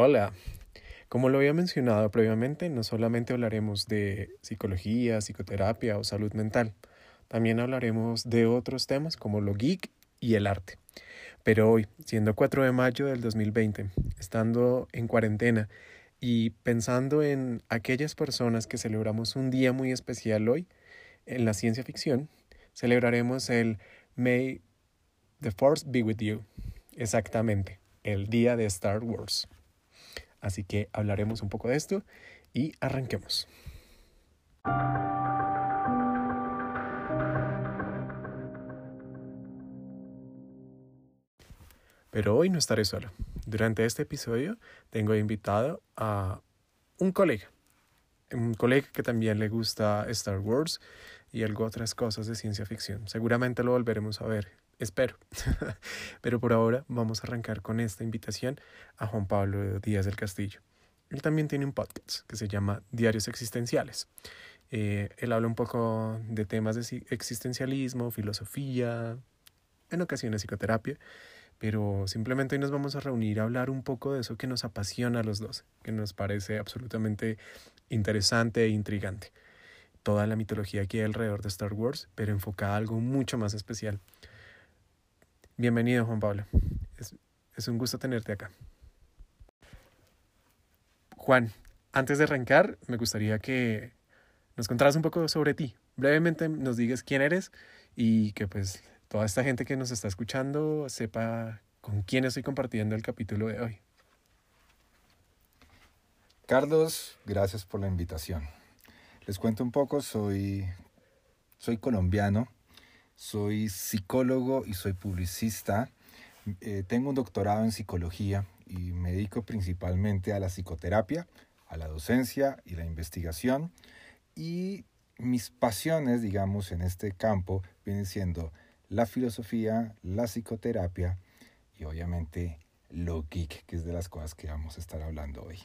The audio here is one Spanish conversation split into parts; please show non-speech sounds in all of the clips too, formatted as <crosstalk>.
Hola. Como lo había mencionado previamente, no solamente hablaremos de psicología, psicoterapia o salud mental, también hablaremos de otros temas como lo geek y el arte. Pero hoy, siendo 4 de mayo del 2020, estando en cuarentena y pensando en aquellas personas que celebramos un día muy especial hoy, en la ciencia ficción, celebraremos el May the Force be with you. Exactamente, el día de Star Wars. Así que hablaremos un poco de esto y arranquemos. Pero hoy no estaré solo. Durante este episodio tengo invitado a un colega, un colega que también le gusta Star Wars y algo otras cosas de ciencia ficción. Seguramente lo volveremos a ver, espero. <laughs> Pero por ahora vamos a arrancar con esta invitación a Juan Pablo Díaz del Castillo. Él también tiene un podcast que se llama Diarios Existenciales. Eh, él habla un poco de temas de existencialismo, filosofía, en ocasiones psicoterapia, pero simplemente hoy nos vamos a reunir a hablar un poco de eso que nos apasiona a los dos, que nos parece absolutamente interesante e intrigante. Toda la mitología que hay alrededor de Star Wars, pero enfocada a algo mucho más especial. Bienvenido, Juan Pablo. Es, es un gusto tenerte acá. Juan, antes de arrancar, me gustaría que nos contaras un poco sobre ti. Brevemente nos digas quién eres y que pues toda esta gente que nos está escuchando sepa con quién estoy compartiendo el capítulo de hoy. Carlos, gracias por la invitación. Les cuento un poco, soy, soy colombiano, soy psicólogo y soy publicista. Eh, tengo un doctorado en psicología y me dedico principalmente a la psicoterapia, a la docencia y la investigación. Y mis pasiones, digamos, en este campo vienen siendo la filosofía, la psicoterapia y obviamente lo geek, que es de las cosas que vamos a estar hablando hoy.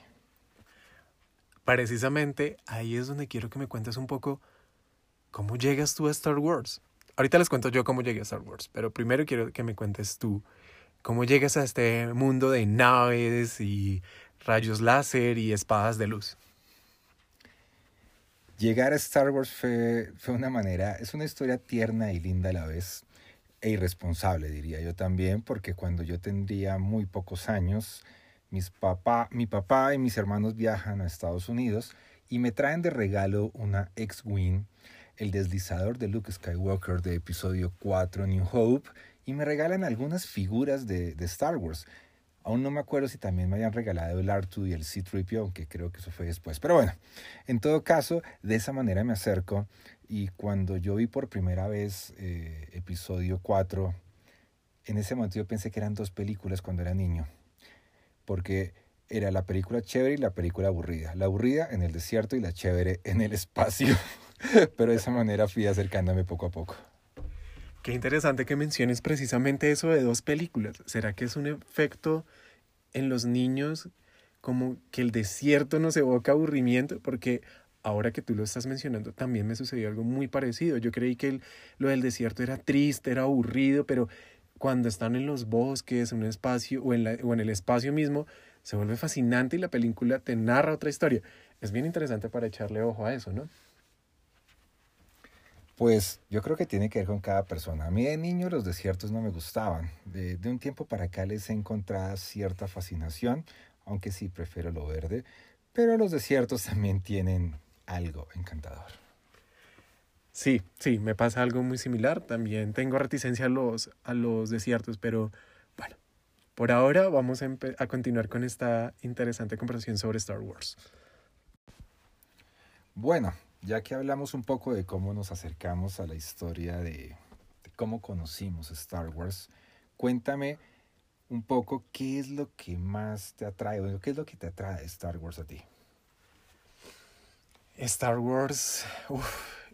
Precisamente ahí es donde quiero que me cuentes un poco cómo llegas tú a Star Wars. Ahorita les cuento yo cómo llegué a Star Wars, pero primero quiero que me cuentes tú cómo llegas a este mundo de naves y rayos láser y espadas de luz. Llegar a Star Wars fue, fue una manera, es una historia tierna y linda a la vez e irresponsable, diría yo también, porque cuando yo tendría muy pocos años, mis papá, mi papá y mis hermanos viajan a Estados Unidos y me traen de regalo una X-Wing, el deslizador de Luke Skywalker de episodio 4 New Hope, y me regalan algunas figuras de, de Star Wars. Aún no me acuerdo si también me habían regalado el R2 y el C-3PO, aunque creo que eso fue después. Pero bueno, en todo caso, de esa manera me acerco y cuando yo vi por primera vez eh, episodio 4, en ese momento yo pensé que eran dos películas cuando era niño, porque era la película chévere y la película aburrida. La aburrida en el desierto y la chévere en el espacio. <laughs> <laughs> Pero de esa manera fui acercándome poco a poco. Qué interesante que menciones precisamente eso de dos películas. ¿Será que es un efecto en los niños como que el desierto nos evoca aburrimiento? Porque ahora que tú lo estás mencionando, también me sucedió algo muy parecido. Yo creí que lo del desierto era triste, era aburrido, pero cuando están en los bosques, en un espacio o en, o en el espacio mismo, se vuelve fascinante y la película te narra otra historia. Es bien interesante para echarle ojo a eso, ¿no? Pues yo creo que tiene que ver con cada persona. A mí de niño los desiertos no me gustaban. De, de un tiempo para acá les he encontrado cierta fascinación, aunque sí prefiero lo verde. Pero los desiertos <laughs> también tienen algo encantador. Sí, sí, me pasa algo muy similar. También tengo reticencia a los, a los desiertos, pero bueno, por ahora vamos a, a continuar con esta interesante conversación sobre Star Wars. Bueno, ya que hablamos un poco de cómo nos acercamos a la historia de, cómo conocimos Star Wars, cuéntame un poco qué es lo que más te atrae, o qué es lo que te atrae Star Wars a ti. Star Wars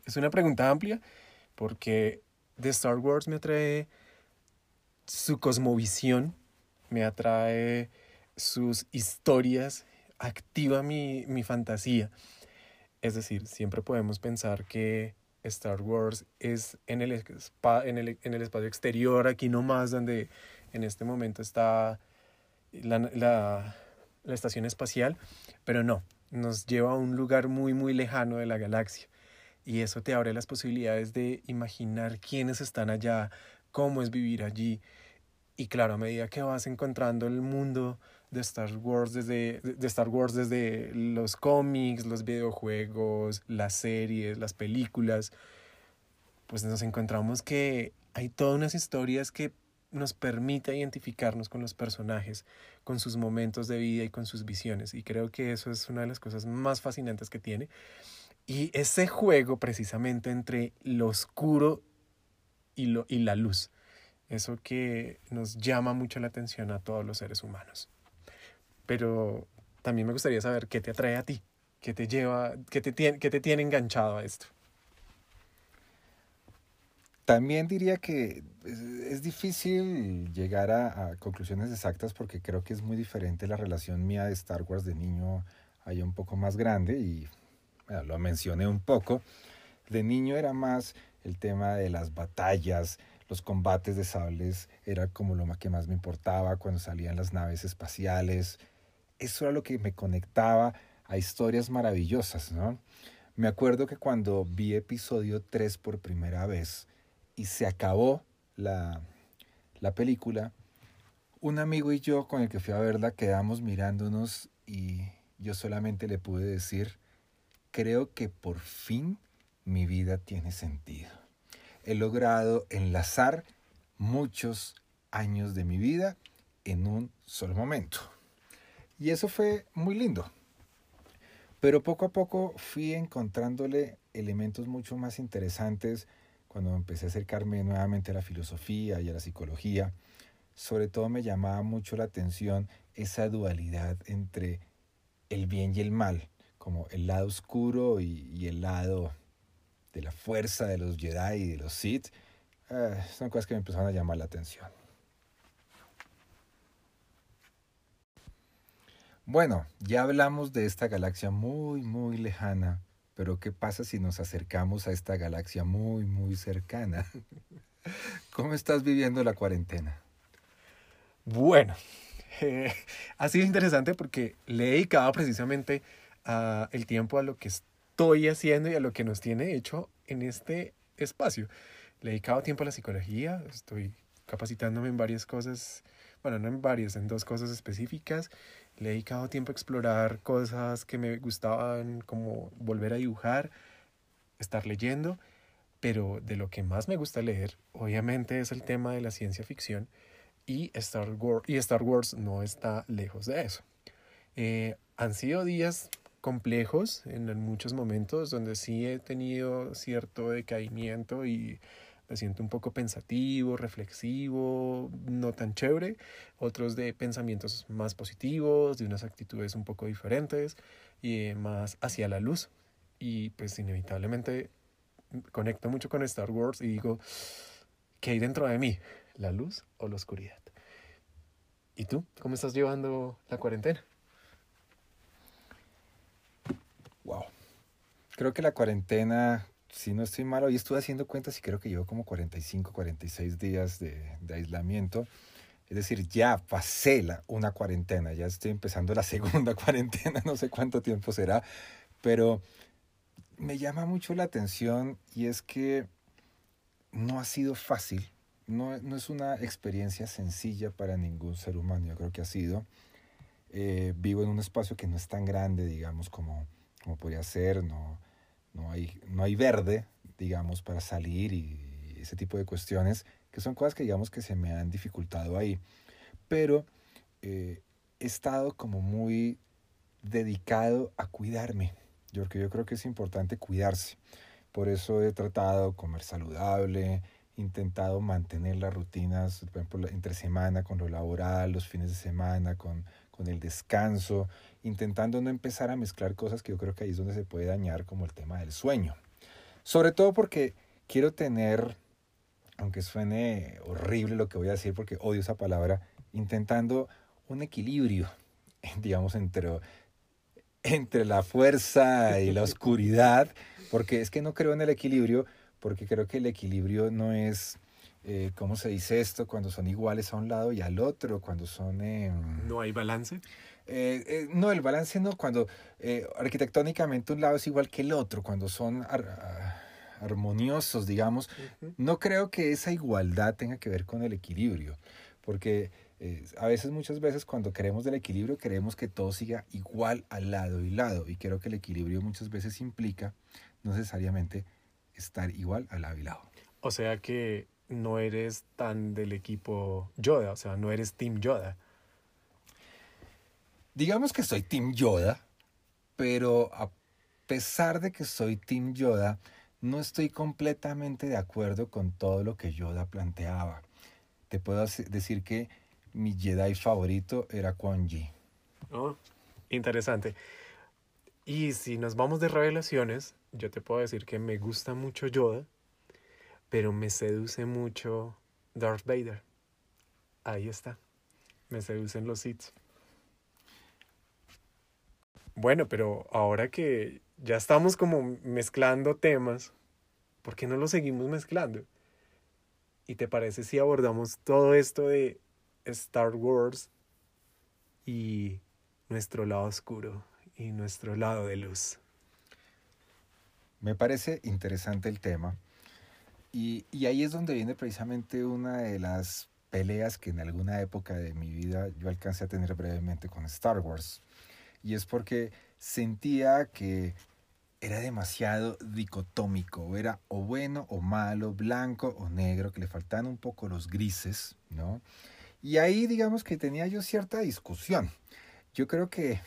es una pregunta amplia porque de Star Wars me atrae su cosmovisión, me atrae sus historias, activa mi, mi fantasía. Es decir, siempre podemos pensar que Star Wars es en el, en el, en el espacio exterior, aquí nomás, donde en este momento está la, la la estación espacial, pero no, nos lleva a un lugar muy, muy lejano de la galaxia. Y eso te abre las posibilidades de imaginar quiénes están allá, cómo es vivir allí. Y claro, a medida que vas encontrando el mundo de Star Wars desde, de Star Wars desde los cómics, los videojuegos, las series, las películas, pues nos encontramos que hay todas unas historias que nos permite identificarnos con los personajes, con sus momentos de vida y con sus visiones. Y creo que eso es una de las cosas más fascinantes que tiene. Y ese juego precisamente entre lo oscuro y, lo, y la luz, eso que nos llama mucho la atención a todos los seres humanos. Pero también me gustaría saber qué te atrae a ti, qué te lleva, qué te tiene, qué te tiene enganchado a esto. También diría que es, difícil llegar a, conclusiones exactas porque creo que es muy diferente la relación mía de Star Wars de niño allá un poco más grande y lo mencioné un poco. De niño era más el tema de las batallas, los combates de sables, era como lo que más me importaba cuando salían las naves espaciales. Eso era lo que me conectaba a historias maravillosas, ¿no? Me acuerdo que cuando vi episodio 3 por primera vez, y se acabó la, la película, un amigo y yo con el que fui a verla quedamos mirándonos y yo solamente le pude decir, creo que por fin mi vida tiene sentido. He logrado enlazar muchos años de mi vida en un solo momento. Y eso fue muy lindo. Pero poco a poco fui encontrándole elementos mucho más interesantes cuando empecé a acercarme nuevamente a la filosofía y a la psicología, sobre todo me llamaba mucho la atención esa dualidad entre el bien y el mal, como el lado oscuro y, el lado de la fuerza de los Jedi y de los Sith. Ah, son cosas que me empezaron a llamar la atención. Bueno, ya hablamos de esta galaxia muy, muy lejana pero ¿qué pasa si nos acercamos a esta galaxia muy, muy cercana? <laughs> ¿Cómo estás viviendo la cuarentena? Bueno, <laughs> eh, ha sido interesante porque le he dedicado precisamente a el tiempo a lo que estoy haciendo y a lo que nos tiene hecho en este espacio. Le he dedicado tiempo a la psicología, estoy capacitándome en varias cosas, bueno, no en varias, en dos cosas específicas. Le he dedicado tiempo a explorar cosas que me gustaban, como volver a dibujar, estar leyendo, pero de lo que más me gusta leer, obviamente, es el tema de la ciencia ficción y Star Wars, y Star Wars no está lejos de eso. Eh, han sido días complejos en muchos momentos donde sí he tenido cierto decaimiento y me siento un poco pensativo, reflexivo, no tan chévere, otros de pensamientos más positivos, de unas actitudes un poco diferentes y más hacia la luz. Y pues inevitablemente conecto mucho con Star Wars y digo, ¿qué hay dentro de mí? ¿La luz o la oscuridad? ¿Y tú? ¿Cómo estás llevando la cuarentena? Wow. Creo que la cuarentena si no estoy malo, y estuve haciendo cuentas y creo que llevo como 45, 46 días de, de aislamiento. Es decir, ya pasé la, una cuarentena, ya estoy empezando la <laughs> segunda cuarentena, no sé cuánto tiempo será, pero me llama mucho la atención y es que no ha sido fácil, no, no es una experiencia sencilla para ningún ser humano, yo creo que ha sido. Eh, vivo en un espacio que no es tan grande, digamos, como, como podría ser, no, no hay, no hay verde, digamos, para salir y ese tipo de cuestiones, que son cosas que digamos que se me han dificultado ahí. Pero eh, he estado como muy dedicado a cuidarme, porque yo creo que es importante cuidarse. Por eso he tratado comer saludable, intentado mantener las rutinas, por ejemplo, entre semana con lo laboral, los fines de semana con, con el descanso, intentando no empezar a mezclar cosas que yo creo que ahí es donde se puede dañar, como el tema del sueño. Sobre todo porque quiero tener, aunque suene horrible lo que voy a decir porque odio esa palabra, intentando un equilibrio, <laughs> digamos, entre, entre la fuerza y la oscuridad, porque es que no creo en el equilibrio, porque creo que el equilibrio no es, eh, ¿cómo se dice esto? Cuando son iguales a un lado y al otro, cuando son... ¿No hay balance? Eh, eh, no, el balance no, cuando arquitectónicamente un lado es igual que el otro, cuando son ah, armoniosos, digamos, no creo que esa igualdad tenga que ver con el equilibrio, porque a veces, muchas veces, cuando queremos del equilibrio, queremos que todo siga igual al lado y lado, y creo que el equilibrio muchas veces implica no necesariamente estar igual al lado y lado. O sea que no eres tan del equipo Yoda, o sea, no eres Team Yoda. Digamos que soy Team Yoda, pero a pesar de que soy Team Yoda, no estoy completamente de acuerdo con todo lo que Yoda planteaba. Te puedo decir que mi Jedi favorito era Quan Ji. Oh, interesante. Y si nos vamos de revelaciones, yo te puedo decir que me gusta mucho Yoda, pero me seduce mucho Darth Vader. Ahí está. Me seducen los Sith. Bueno, pero ahora que ya estamos como mezclando temas, ¿por qué no lo seguimos mezclando? ¿Y te parece si abordamos todo esto de Star Wars y nuestro lado oscuro y nuestro lado de luz? Me parece interesante el tema. Y, ahí es donde viene precisamente una de las peleas que en alguna época de mi vida yo alcancé a tener brevemente con Star Wars. Y es porque sentía que era demasiado dicotómico, era o bueno o malo, blanco o negro, que le faltaban un poco los grises, ¿no? Y ahí digamos que tenía yo cierta discusión. Yo creo que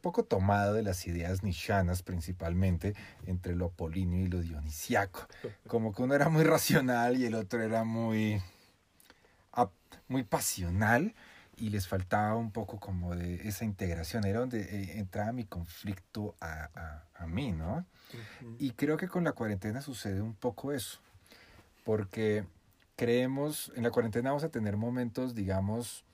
poco tomado de las ideas nishanas principalmente entre lo apolíneo y lo dionisiaco. <laughs> Como que uno era muy racional y el otro era muy, muy pasional y les faltaba un poco como de esa integración. Era donde eh, entraba mi conflicto a, a, mí, ¿no? Y creo que con la cuarentena sucede un poco eso, porque creemos, en la cuarentena vamos a tener momentos, digamos,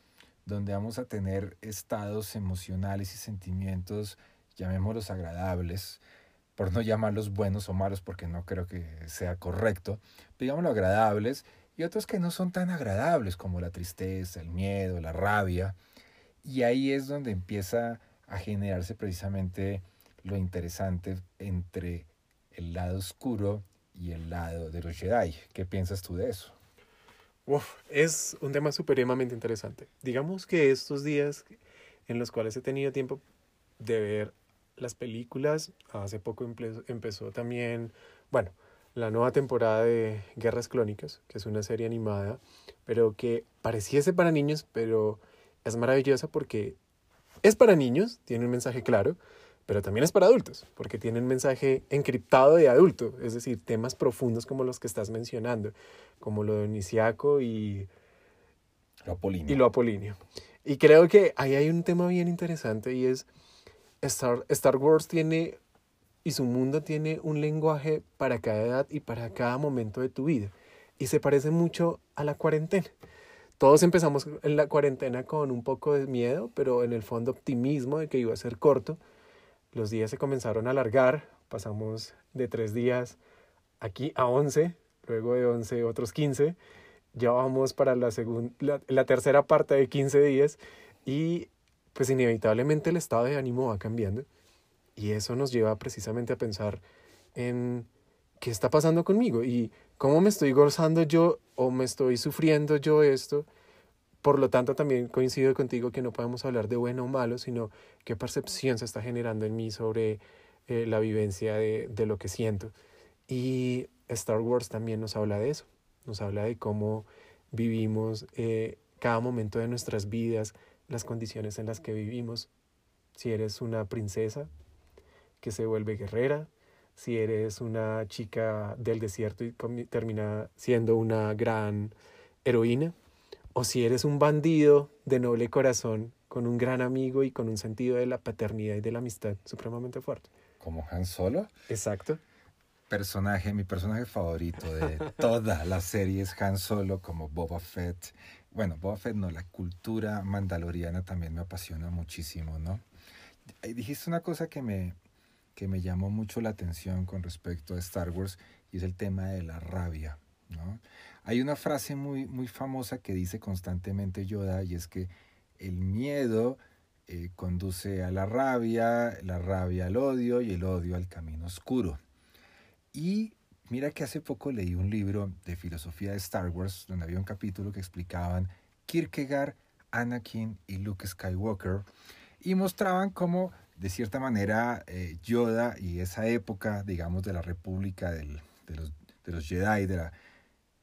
donde vamos a tener estados emocionales y sentimientos, llamémoslos agradables, por no llamarlos buenos o malos, porque no creo que sea correcto, digámoslo agradables, y otros que no son tan agradables, como la tristeza, el miedo, la rabia, y ahí es donde empieza a generarse precisamente lo interesante entre el lado oscuro y el lado de los Jedi. ¿Qué piensas tú de eso? Es un tema supremamente interesante. Digamos que estos días en los cuales he tenido tiempo de ver las películas, hace poco empezó también, bueno, la nueva temporada de Guerras Clónicas, que es una serie animada, pero que pareciese para niños, pero es maravillosa porque es para niños, tiene un mensaje claro, pero también es para adultos, porque tiene un mensaje encriptado de adulto, es decir, temas profundos como los que estás mencionando, como lo de Iniciaco y lo apolíneo. Y lo apolíneo. Y creo que ahí hay un tema bien interesante y es Star, Star Wars tiene y su mundo tiene un lenguaje para cada edad y para cada momento de tu vida. Y se parece mucho a la cuarentena. Todos empezamos en la cuarentena con un poco de miedo, pero en el fondo optimismo de que iba a ser corto los días se comenzaron a alargar, pasamos de tres días aquí a once, luego de once otros quince, ya vamos para la, segunda, la, tercera parte de quince días y pues inevitablemente el estado de ánimo va cambiando y eso nos lleva precisamente a pensar en qué está pasando conmigo y cómo me estoy gozando yo o me estoy sufriendo yo esto por lo tanto, también coincido contigo que no podemos hablar de bueno o malo, sino qué percepción se está generando en mí sobre eh, la vivencia de, de, lo que siento. Y Star Wars también nos habla de eso, nos habla de cómo vivimos eh, cada momento de nuestras vidas, las condiciones en las que vivimos. Si eres una princesa que se vuelve guerrera, si eres una chica del desierto y termina siendo una gran heroína, o si eres un bandido de noble corazón, con un gran amigo y con un sentido de la paternidad y de la amistad supremamente fuerte. Como Han Solo. Exacto. Personaje, mi personaje favorito de <laughs> toda la serie es Han Solo como Boba Fett. Bueno, Boba Fett no, la cultura mandaloriana también me apasiona muchísimo, ¿no? Dijiste una cosa que me, que me llamó mucho la atención con respecto a Star Wars y es el tema de la rabia, Hay una frase muy, muy famosa que dice constantemente Yoda y es que el miedo eh, conduce a la rabia, la rabia al odio y el odio al camino oscuro. Y mira que hace poco leí un libro de filosofía de Star Wars donde había un capítulo que explicaban Kierkegaard, Anakin y Luke Skywalker y mostraban cómo de cierta manera eh, Yoda y esa época, digamos, de la República del, de, los, de, los, Jedi, de la,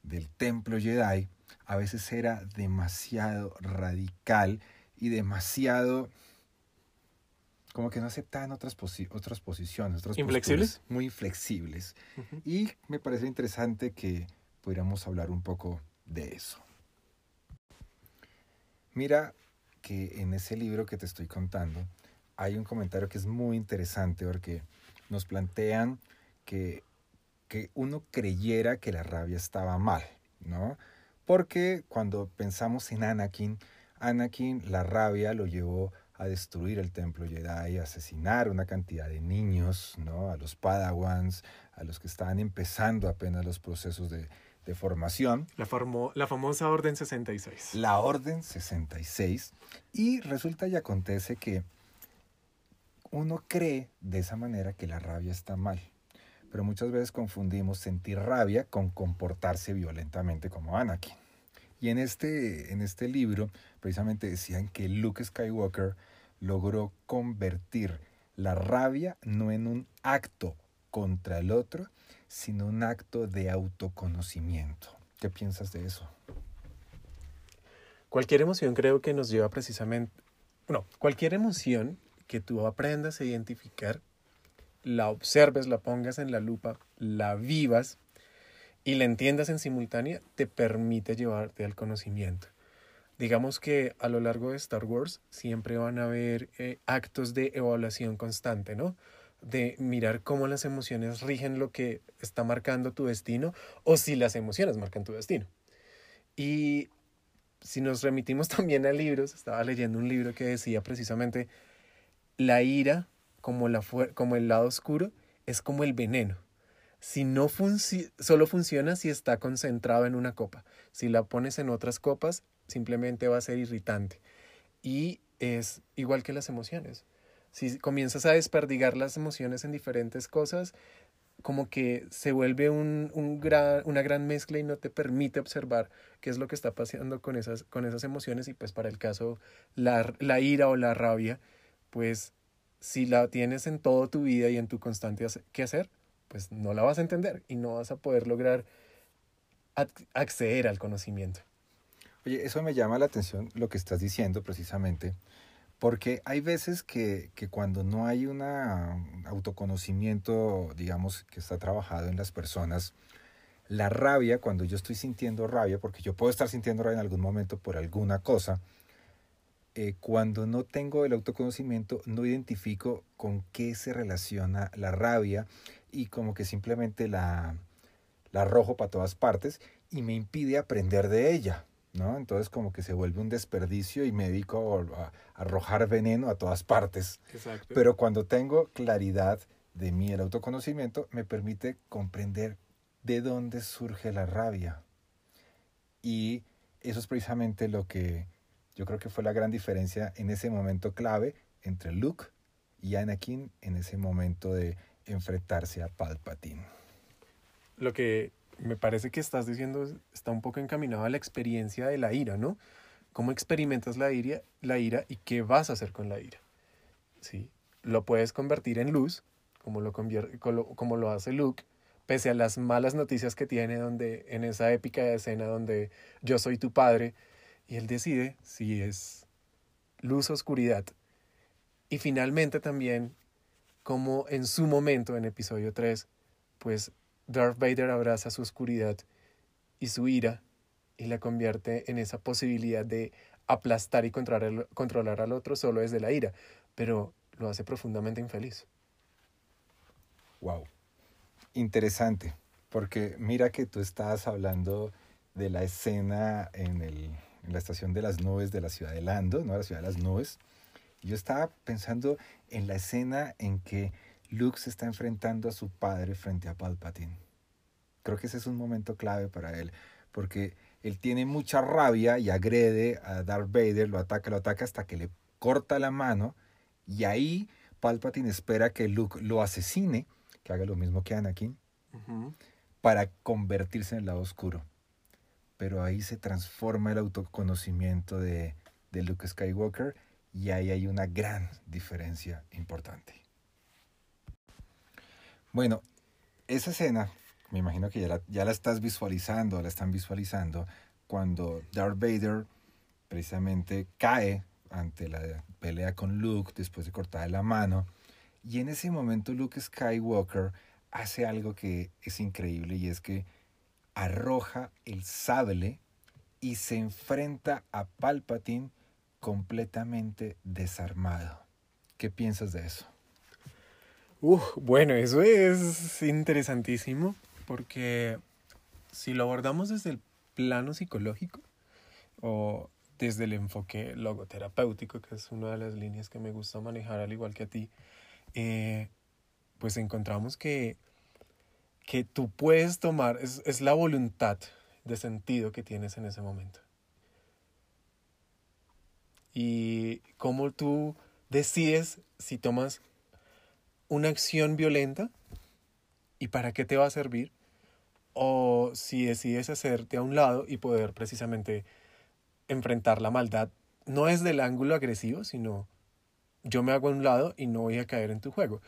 del templo Jedi, a veces era demasiado radical y demasiado como que no aceptaban otras, posi otras posiciones. Otras ¿Inflexibles? Muy inflexibles. Uh -huh. Y me parece interesante que pudiéramos hablar un poco de eso. Mira que en ese libro que te estoy contando hay un comentario que es muy interesante porque nos plantean que, que uno creyera que la rabia estaba mal, ¿no? Porque cuando pensamos en Anakin, Anakin la rabia lo llevó a destruir el templo Jedi, a asesinar una cantidad de niños, ¿no? a los Padawans, a los que estaban empezando apenas los procesos de, de formación. La, formó, la famosa Orden 66. La Orden 66. Y resulta y acontece que uno cree de esa manera que la rabia está mal. Pero muchas veces confundimos sentir rabia con comportarse violentamente como Anakin. Y en este, en este libro precisamente decían que Luke Skywalker logró convertir la rabia no en un acto contra el otro, sino un acto de autoconocimiento. ¿Qué piensas de eso? Cualquier emoción creo que nos lleva precisamente, no, cualquier emoción que tú aprendas a identificar, la observes, la pongas en la lupa, la vivas y la entiendas en simultánea, te permite llevarte al conocimiento. Digamos que a lo largo de Star Wars siempre van a haber eh, actos de evaluación constante, ¿no? De mirar cómo las emociones rigen lo que está marcando tu destino o si las emociones marcan tu destino. Y si nos remitimos <laughs> también a libros, estaba leyendo un libro que decía precisamente la ira como, la como el lado oscuro es como el veneno si no funci solo funciona si está concentrado en una copa. Si la pones en otras copas, simplemente va a ser irritante. Y es igual que las emociones. Si comienzas a desperdigar las emociones en diferentes cosas, como que se vuelve un, un gran, una gran mezcla y no te permite observar qué es lo que está pasando con esas, con esas emociones. Y pues para el caso, la, la ira o la rabia, pues si la tienes en toda tu vida y en tu constante quehacer, pues no la vas a entender y no vas a poder lograr acceder al conocimiento. Oye, eso me llama la atención lo que estás diciendo precisamente, porque hay veces que, que cuando no hay un autoconocimiento, digamos, que está trabajado en las personas, la rabia, cuando yo estoy sintiendo rabia, porque yo puedo estar sintiendo rabia en algún momento por alguna cosa, eh, cuando no tengo el autoconocimiento, no identifico con qué se relaciona la rabia y como que simplemente la, la arrojo para todas partes y me impide aprender de ella. ¿no? Entonces como que se vuelve un desperdicio y me dedico a, a arrojar veneno a todas partes. Exacto. Pero cuando tengo claridad de mí, el autoconocimiento me permite comprender de dónde surge la rabia. Y eso es precisamente lo que yo creo que fue la gran diferencia en ese momento clave entre Luke y Anakin en ese momento de enfrentarse a Palpatine. Lo que me parece que estás diciendo está un poco encaminado a la experiencia de la ira, ¿no? ¿Cómo experimentas la ira, la ira y qué vas a hacer con la ira? ¿Sí? Lo puedes convertir en luz, como lo, como lo hace Luke, pese a las malas noticias que tiene donde, en esa épica escena donde yo soy tu padre, y él decide si es luz o oscuridad. Y finalmente también, como en su momento, en episodio 3, pues Darth Vader abraza su oscuridad y su ira y la convierte en esa posibilidad de aplastar y controlar, al otro solo desde la ira, pero lo hace profundamente infeliz. Wow. Interesante, porque mira que tú estabas hablando de la escena en, el, en la estación de las nubes de la ciudad de Lando, ¿no? La ciudad de las nubes. Yo estaba pensando en la escena en que Luke se está enfrentando a su padre frente a Palpatine. Creo que ese es un momento clave para él, porque él tiene mucha rabia y agrede a Darth Vader, lo ataca, lo ataca hasta que le corta la mano y ahí Palpatine espera que Luke lo asesine, que haga lo mismo que Anakin, para convertirse en el lado oscuro. Pero ahí se transforma el autoconocimiento de, de Luke Skywalker y ahí hay una gran diferencia importante. Bueno, esa escena, me imagino que ya la, ya la estás visualizando, la están visualizando, cuando Darth Vader precisamente cae ante la pelea con Luke después de cortarle la mano. Y en ese momento Luke Skywalker hace algo que es increíble y es que arroja el sable y se enfrenta a Palpatine completamente desarmado. ¿Qué piensas de eso? bueno, eso es interesantísimo porque si lo abordamos desde el plano psicológico o desde el enfoque logoterapéutico, que es una de las líneas que me gusta manejar al igual que a ti, eh, pues encontramos que, que tú puedes tomar, es, es la voluntad de sentido que tienes en ese momento. Y cómo tú decides si tomas una acción violenta y para qué te va a servir, o si decides hacerte a un lado y poder precisamente enfrentar la maldad, no es del ángulo agresivo, sino yo me hago a un lado y no voy a caer en tu juego.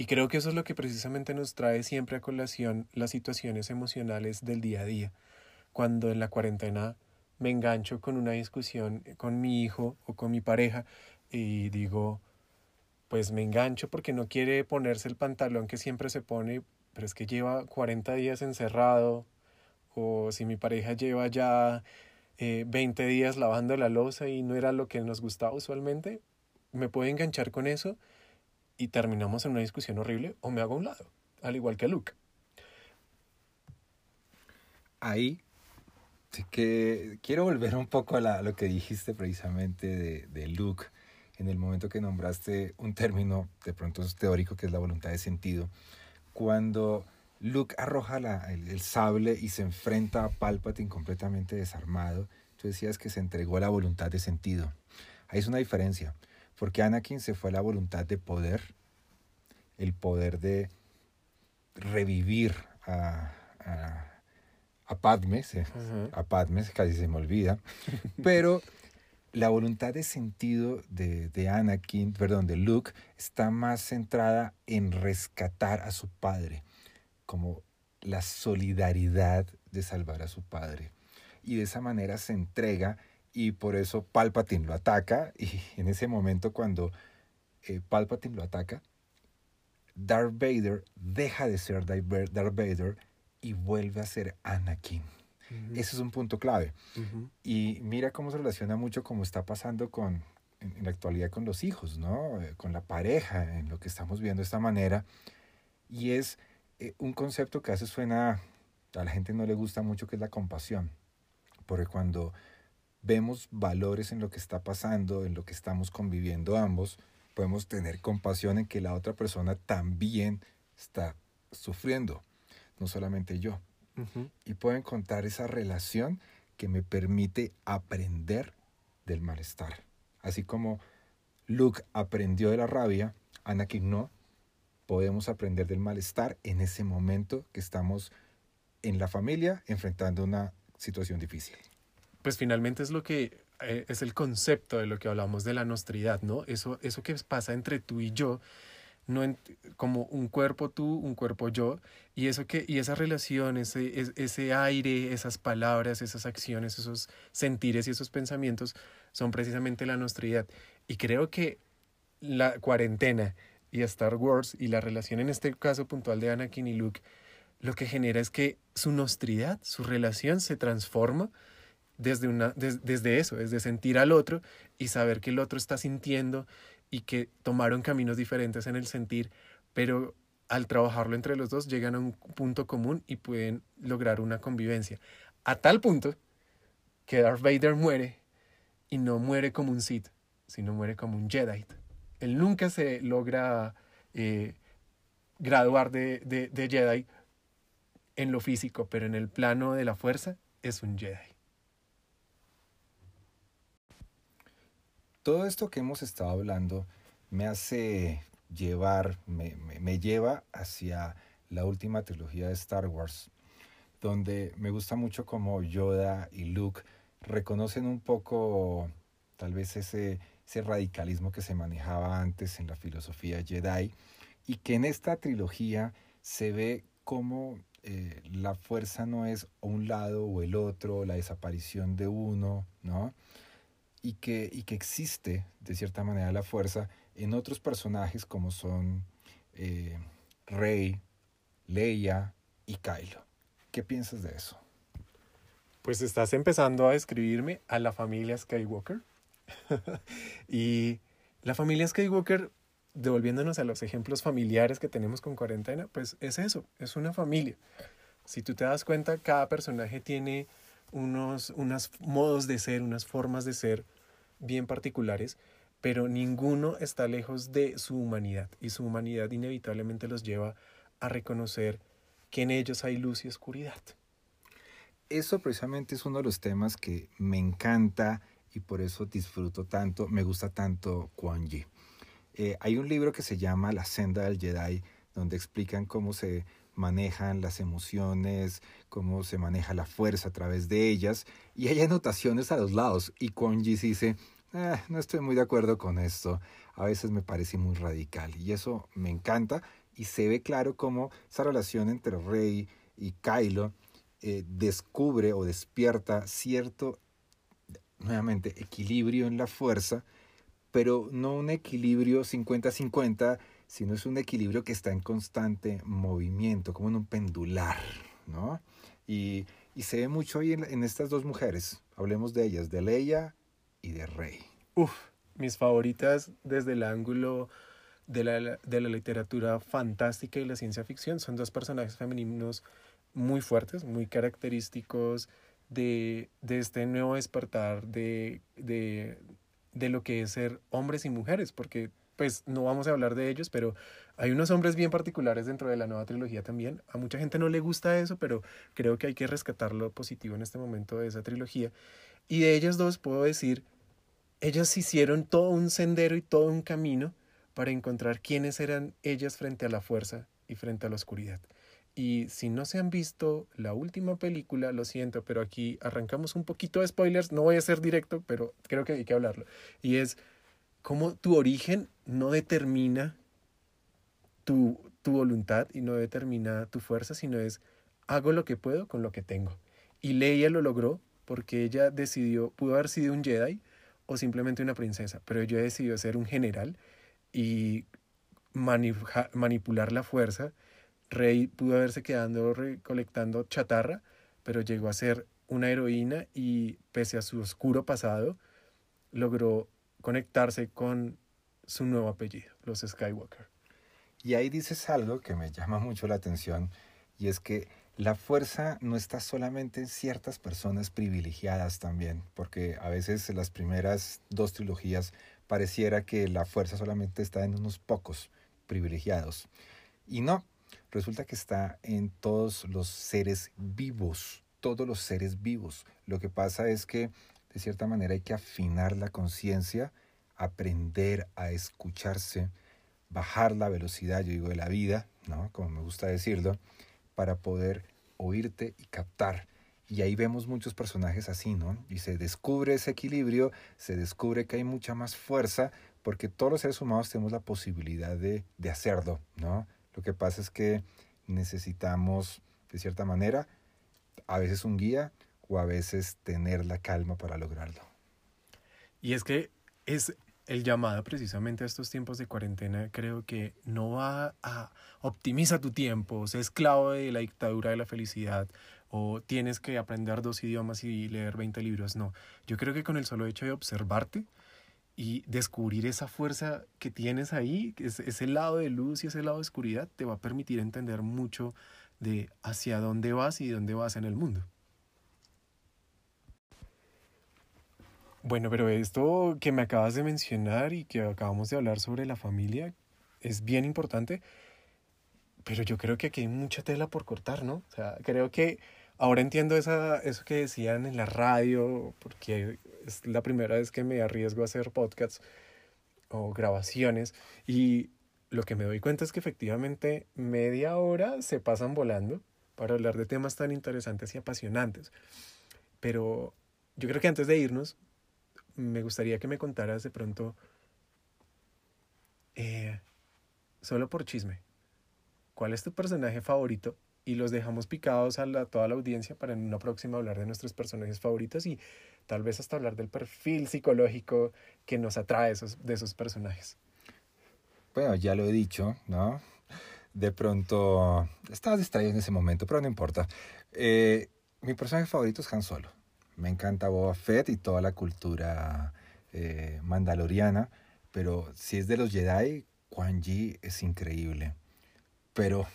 Y creo que eso es lo que precisamente nos trae siempre a colación las situaciones emocionales del día a día. Cuando en la cuarentena me engancho con una discusión con mi hijo o con mi pareja y digo, pues me engancho porque no quiere ponerse el pantalón que siempre se pone, pero es que lleva 40 días encerrado, o si mi pareja lleva ya 20 eh, días lavando la losa y no era lo que nos gustaba usualmente, me puedo enganchar con eso y terminamos en una discusión horrible o me hago a un lado, al igual que Luke. Ahí que quiero volver un poco a, lo que dijiste precisamente de, de Luke en el momento que nombraste un término de pronto es teórico que es la voluntad de sentido, cuando Luke arroja el, sable y se enfrenta a Palpatine completamente desarmado, tú decías que se entregó a la voluntad de sentido. Ahí es una diferencia, porque Anakin se fue a la voluntad de poder, el poder de revivir a, a, Padme, a Padme, casi se me olvida, pero la voluntad de sentido de, de, Anakin, perdón, de Luke, está más centrada en rescatar a su padre, como la solidaridad de salvar a su padre. Y de esa manera se entrega y por eso Palpatine lo ataca y <laughs> en ese momento cuando eh, Palpatine lo ataca, Darth Vader deja de ser Darth Vader y vuelve a ser Anakin. Ese es un punto clave. Y mira cómo se relaciona mucho como está pasando con, en, la actualidad con los hijos, ¿no? Eh, con la pareja, en lo que estamos viendo de esta manera. Y es eh, un concepto que a veces suena, a la gente no le gusta mucho, que es la compasión. Porque cuando vemos valores en lo que está pasando, en lo que estamos conviviendo ambos, podemos tener compasión en que la otra persona también está sufriendo, no solamente yo y puedo encontrar esa relación que me permite aprender del malestar. Así como Luke aprendió de la rabia, Anakin no, podemos aprender del malestar en ese momento que estamos en la familia enfrentando una situación difícil. Pues finalmente es lo que eh, es el concepto de lo que hablamos de la nostridad, ¿no? Eso, eso que pasa entre tú y yo no como un cuerpo tú, un cuerpo yo, y eso que, y esa relación, ese, ese aire, esas palabras, esas acciones, esos sentires y esos pensamientos son precisamente la nostridad. Y creo que la cuarentena y Star Wars y la relación en este caso puntual de Anakin y Luke, lo que genera es que su nostridad, su relación se transforma desde, una, desde eso, desde sentir al otro y saber que el otro está sintiendo y que tomaron caminos diferentes en el sentir, pero al trabajarlo entre los dos llegan a un punto común y pueden lograr una convivencia. A tal punto que Darth Vader muere y no muere como un Sith, sino muere como un Jedi. Él nunca se logra eh, graduar de, de, de Jedi en lo físico, pero en el plano de la fuerza es un Jedi. Todo esto que hemos estado hablando me hace llevar, me, lleva hacia la última trilogía de Star Wars, donde me gusta mucho como Yoda y Luke reconocen un poco tal vez ese, radicalismo que se manejaba antes en la filosofía Jedi y que en esta trilogía se ve como eh, la fuerza no es un lado o el otro, la desaparición de uno, ¿no? Y que, y que existe, de cierta manera, la fuerza en otros personajes como son eh, Rey, Leia y Kylo. ¿Qué piensas de eso? Pues estás empezando a describirme a la familia Skywalker. <laughs> y la familia Skywalker, devolviéndonos a los ejemplos familiares que tenemos con cuarentena, pues es eso, es una familia. Si tú te das cuenta, cada personaje tiene unos, unos modos de ser, unas formas de ser bien particulares pero ninguno está lejos de su humanidad y su humanidad inevitablemente los lleva a reconocer que en ellos hay luz y oscuridad. Eso precisamente es uno de los temas que me encanta y por eso disfruto tanto, me gusta tanto Quan Yi. Eh, hay un libro que se llama La senda del Jedi, donde explican cómo se manejan las emociones, cómo se maneja la fuerza a través de ellas, y hay anotaciones a los lados, y Yi dice, eh, no estoy muy de acuerdo con esto. A veces me parece muy radical y eso me encanta y se ve claro cómo esa relación entre Rey y Kylo eh, descubre o despierta cierto, nuevamente, equilibrio en la fuerza, pero no un equilibrio 50-50, sino es un equilibrio que está en constante movimiento, como en un pendular, ¿no? Y, y se ve mucho ahí en, en estas dos mujeres. Hablemos de ellas, de Leia y de Rey. Uf, mis favoritas desde el ángulo de la, de la literatura fantástica y la ciencia ficción son dos personajes femeninos muy fuertes, muy característicos de, de este nuevo despertar de, de, de lo que es ser hombres y mujeres, porque pues no vamos a hablar de ellos, pero hay unos hombres bien particulares dentro de la nueva trilogía también. A mucha gente no le gusta eso, pero creo que hay que rescatar lo positivo en este momento de esa trilogía. Y de ellas dos puedo decir ellas hicieron todo un sendero y todo un camino para encontrar quiénes eran ellas frente a la fuerza y frente a la oscuridad. Y si no se han visto la última película, lo siento, pero aquí arrancamos un poquito de spoilers, no voy a ser directo, pero creo que hay que hablarlo. Y es cómo tu origen no determina tu, tu voluntad y no determina tu fuerza, sino es hago lo que puedo con lo que tengo. Y Leia lo logró porque ella decidió, pudo haber sido un Jedi, o simplemente una princesa, pero yo he decidido ser un general y manipular la fuerza. Rey pudo haberse quedando recolectando chatarra, pero llegó a ser una heroína y pese a su oscuro pasado, logró conectarse con su nuevo apellido, los Skywalker. Y ahí dices algo que me llama mucho la atención, y es que la fuerza no está solamente en ciertas personas privilegiadas también, porque a veces en las primeras dos trilogías pareciera que la fuerza solamente está en unos pocos privilegiados. Y no, resulta que está en todos los seres vivos, todos los seres vivos. Lo que pasa es que de cierta manera hay que afinar la conciencia, aprender a escucharse, bajar la velocidad, yo digo, de la vida, ¿no? Como me gusta decirlo, para poder oírte y captar. Y ahí vemos muchos personajes así, ¿no? Y se descubre ese equilibrio, se descubre que hay mucha más fuerza, porque todos los seres humanos tenemos la posibilidad de, de hacerlo, ¿no? Lo que pasa es que necesitamos, de cierta manera, a veces un guía o a veces tener la calma para lograrlo. Y es que es el llamado precisamente a estos tiempos de cuarentena creo que no va a optimiza tu tiempo, sé esclavo de la dictadura de la felicidad o tienes que aprender dos idiomas y leer 20 libros, no. Yo creo que con el solo hecho de observarte y descubrir esa fuerza que tienes ahí, ese lado de luz y ese lado de oscuridad, te va a permitir entender mucho de hacia dónde vas y dónde vas en el mundo. Bueno, pero esto que me acabas de mencionar y que acabamos de hablar sobre la familia es bien importante, pero yo creo que aquí hay mucha tela por cortar, ¿no? O sea, creo que ahora entiendo esa, eso que decían en la radio, porque es la primera vez que me arriesgo a hacer podcasts o grabaciones y lo que me doy cuenta es que efectivamente media hora se pasan volando para hablar de temas tan interesantes y apasionantes. Pero yo creo que antes de irnos, me gustaría que me contaras de pronto, eh, solo por chisme, ¿cuál es tu personaje favorito? Y los dejamos picados a toda la audiencia para en una próxima hablar de nuestros personajes favoritos y tal vez hasta hablar del perfil psicológico que nos atrae esos, de esos personajes. Bueno, ya lo he dicho, ¿no? De pronto, estaba distraído en ese momento, pero no importa. Eh, mi personaje favorito es Han Solo. Me encanta Boba Fett y toda la cultura eh, mandaloriana, pero si es de los Jedi, Quan Yi es increíble. Pero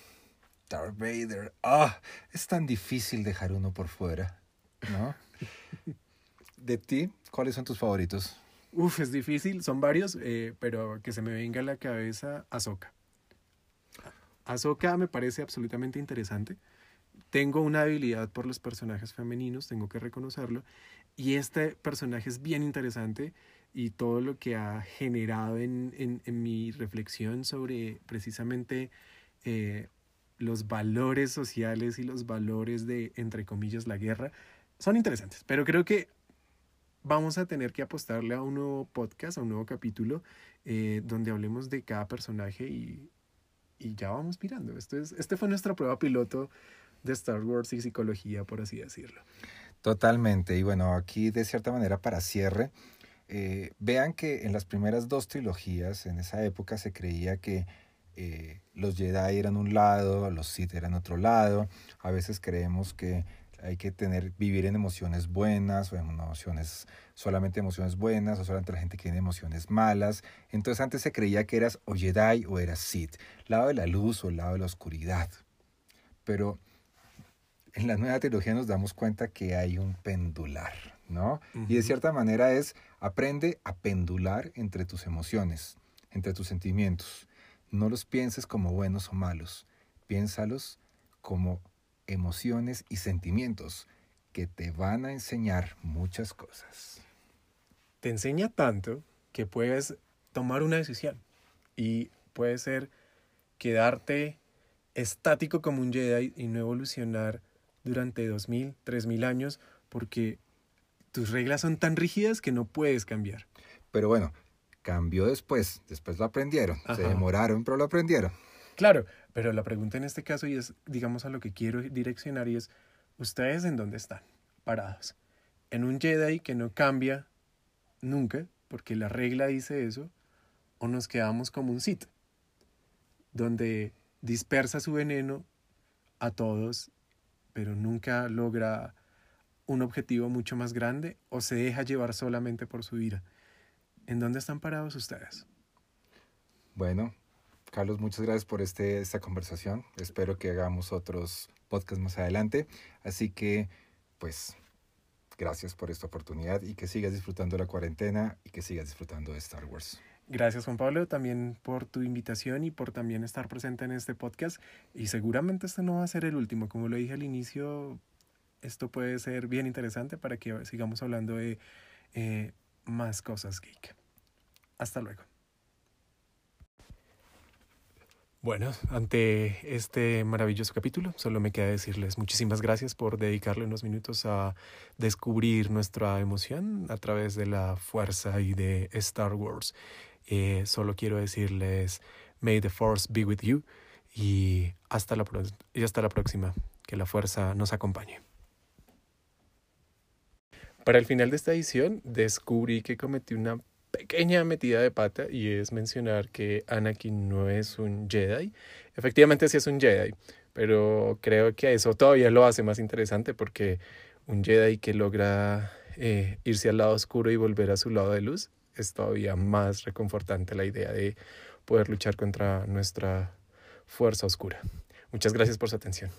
Darth Vader, ah, es tan difícil dejar uno por fuera, ¿no? <laughs> De ti, ¿cuáles son tus favoritos? Uf, es difícil, son varios, eh, pero que se me venga a la cabeza Ahsoka. Ahsoka me parece absolutamente interesante. Tengo una habilidad por los personajes femeninos, tengo que reconocerlo. Y este personaje es bien interesante y todo lo que ha generado en, en, en mi reflexión sobre precisamente eh, los valores sociales y los valores de, entre comillas, la guerra, son interesantes. Pero creo que vamos a tener que apostarle a un nuevo podcast, a un nuevo capítulo, eh, donde hablemos de cada personaje y, y ya vamos mirando. Esto es, este fue nuestra prueba piloto de Star Wars y psicología, por así decirlo. Totalmente. Y bueno, aquí de cierta manera para cierre, eh, vean que en las primeras dos trilogías, en esa época se creía que eh, los Jedi eran un lado, los Sith eran otro lado. A veces creemos que hay que tener, vivir en emociones buenas o en emociones, solamente emociones buenas o solamente la gente que tiene emociones malas. Entonces antes se creía que eras o Jedi o eras Sith, lado de la luz o lado de la oscuridad. Pero en la nueva trilogía nos damos cuenta que hay un pendular, ¿no? Uh -huh. Y de cierta manera es, aprende a pendular entre tus emociones, entre tus sentimientos. No los pienses como buenos o malos, piénsalos como emociones y sentimientos que te van a enseñar muchas cosas. Te enseña tanto que puedes tomar una decisión y puede ser quedarte estático como un Jedi y no evolucionar durante 2000, 3000 años porque tus reglas son tan rígidas que no puedes cambiar. Pero bueno, cambió después, después lo aprendieron, Ajá. se demoraron, pero lo aprendieron. Claro, pero la pregunta en este caso, y es, digamos, a lo que quiero direccionar, y es, ¿ustedes en dónde están parados? ¿En un Jedi que no cambia nunca, porque la regla dice eso, o nos quedamos como un Sith, donde dispersa su veneno a todos, pero nunca logra un objetivo mucho más grande, o se deja llevar solamente por su ira? ¿En dónde están parados ustedes? Bueno, Carlos, muchas gracias por este, esta conversación. Espero que hagamos otros podcasts más adelante. Así que, pues, gracias por esta oportunidad y que sigas disfrutando la cuarentena y que sigas disfrutando de Star Wars. Gracias Juan Pablo también por tu invitación y por también estar presente en este podcast. Y seguramente este no va a ser el último. Como lo dije al inicio, esto puede ser bien interesante para que sigamos hablando de eh, más cosas geek. Hasta luego. Bueno, ante este maravilloso capítulo, solo me queda decirles muchísimas gracias por dedicarle unos minutos a descubrir nuestra emoción a través de la fuerza y de Star Wars. Eh, solo quiero decirles, may the force be with you y hasta la, hasta la próxima. Que la fuerza nos acompañe. Para el final de esta edición, descubrí que cometí una pequeña metida de pata y es mencionar que Anakin no es un Jedi. Efectivamente sí es un Jedi, pero creo que eso todavía lo hace más interesante porque un Jedi que logra eh, irse al lado oscuro y volver a su lado de luz es todavía más reconfortante la idea de poder luchar contra nuestra fuerza oscura. Muchas gracias por su atención.